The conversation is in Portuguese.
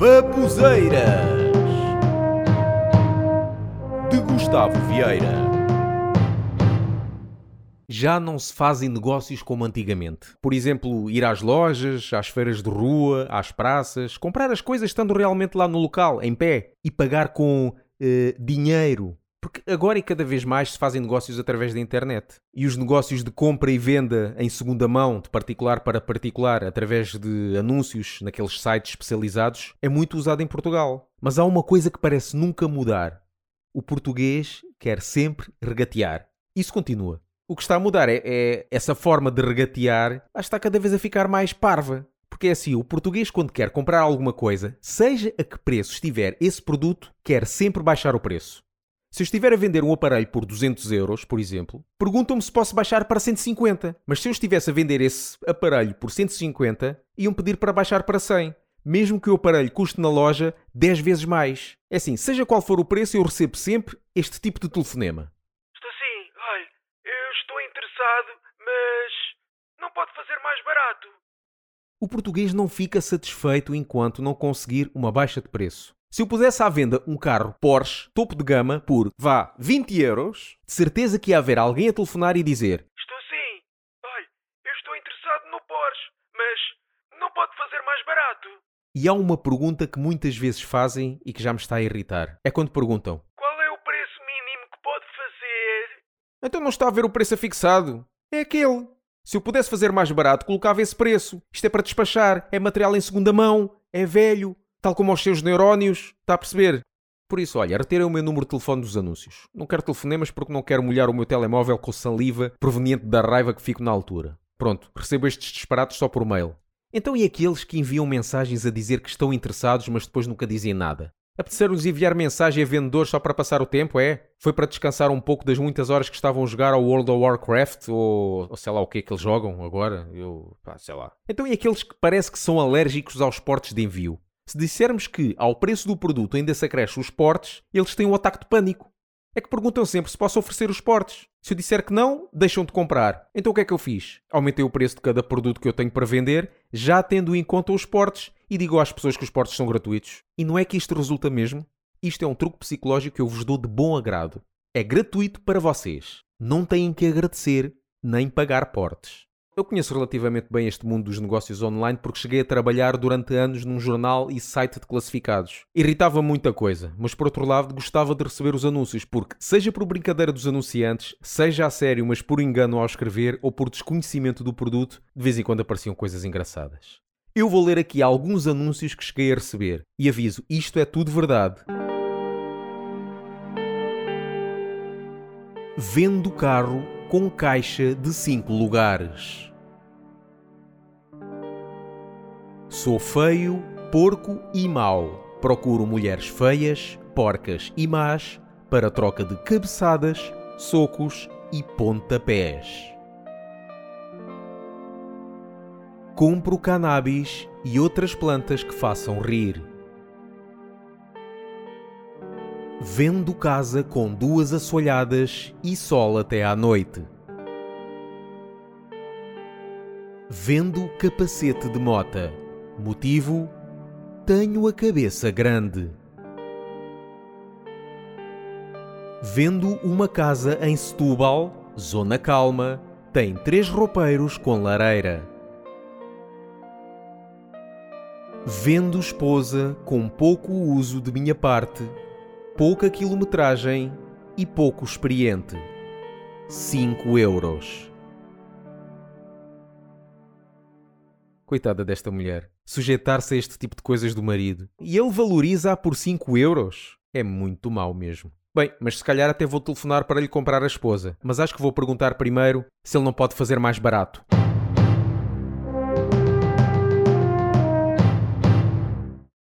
Babuzeiras de Gustavo Vieira. Já não se fazem negócios como antigamente. Por exemplo, ir às lojas, às feiras de rua, às praças, comprar as coisas estando realmente lá no local, em pé, e pagar com eh, dinheiro. Porque agora e cada vez mais se fazem negócios através da internet. E os negócios de compra e venda em segunda mão, de particular para particular, através de anúncios naqueles sites especializados, é muito usado em Portugal. Mas há uma coisa que parece nunca mudar. O português quer sempre regatear. Isso continua. O que está a mudar é, é essa forma de regatear está cada vez a ficar mais parva. Porque é assim, o português quando quer comprar alguma coisa, seja a que preço estiver esse produto, quer sempre baixar o preço. Se eu estiver a vender um aparelho por 200 euros, por exemplo, perguntam-me se posso baixar para 150. Mas se eu estivesse a vender esse aparelho por 150, iam pedir para baixar para 100. Mesmo que o aparelho custe na loja 10 vezes mais. É assim, seja qual for o preço, eu recebo sempre este tipo de telefonema. Estou sim, olha, eu estou interessado, mas não pode fazer mais barato. O português não fica satisfeito enquanto não conseguir uma baixa de preço. Se eu pusesse à venda um carro Porsche topo de gama por, vá, 20 euros, de certeza que ia haver alguém a telefonar e dizer Estou sim, olha, eu estou interessado no Porsche, mas não pode fazer mais barato. E há uma pergunta que muitas vezes fazem e que já me está a irritar. É quando perguntam Qual é o preço mínimo que pode fazer? Então não está a ver o preço afixado? É aquele. Se eu pudesse fazer mais barato, colocava esse preço. Isto é para despachar, é material em segunda mão, é velho, tal como aos seus neurónios, está a perceber? Por isso, olha, retirem o meu número de telefone dos anúncios. Não quero telefonemas porque não quero molhar o meu telemóvel com saliva proveniente da raiva que fico na altura. Pronto, recebo estes disparates só por mail. Então e aqueles que enviam mensagens a dizer que estão interessados, mas depois nunca dizem nada? Apeteceram-lhes enviar mensagem a vendedores só para passar o tempo, é? Foi para descansar um pouco das muitas horas que estavam a jogar ao World of Warcraft ou, ou sei lá o que é que eles jogam agora? Eu, pá, sei lá. Então e aqueles que parece que são alérgicos aos portes de envio? Se dissermos que ao preço do produto ainda se acresce os portes, eles têm um ataque de pânico. É que perguntam sempre se posso oferecer os portes. Se eu disser que não, deixam de comprar. Então o que é que eu fiz? Aumentei o preço de cada produto que eu tenho para vender, já tendo em conta os portes, e digo às pessoas que os portes são gratuitos. E não é que isto resulta mesmo? Isto é um truque psicológico que eu vos dou de bom agrado. É gratuito para vocês. Não têm que agradecer nem pagar portes. Eu conheço relativamente bem este mundo dos negócios online porque cheguei a trabalhar durante anos num jornal e site de classificados. Irritava muita coisa, mas por outro lado gostava de receber os anúncios porque, seja por brincadeira dos anunciantes, seja a sério, mas por engano ao escrever ou por desconhecimento do produto, de vez em quando apareciam coisas engraçadas. Eu vou ler aqui alguns anúncios que cheguei a receber e aviso, isto é tudo verdade. Vendo carro com caixa de 5 lugares. Sou feio, porco e mau. Procuro mulheres feias, porcas e más para troca de cabeçadas, socos e pontapés. Compro cannabis e outras plantas que façam rir. Vendo casa com duas assoalhadas e sol até à noite. Vendo capacete de mota. Motivo: tenho a cabeça grande. Vendo uma casa em Setúbal, zona calma, tem três roupeiros com lareira. Vendo esposa com pouco uso de minha parte, pouca quilometragem e pouco experiente. 5 euros. Coitada desta mulher. Sujeitar-se a este tipo de coisas do marido. E ele valoriza-a por 5 euros? É muito mau mesmo. Bem, mas se calhar até vou telefonar para lhe comprar a esposa. Mas acho que vou perguntar primeiro se ele não pode fazer mais barato.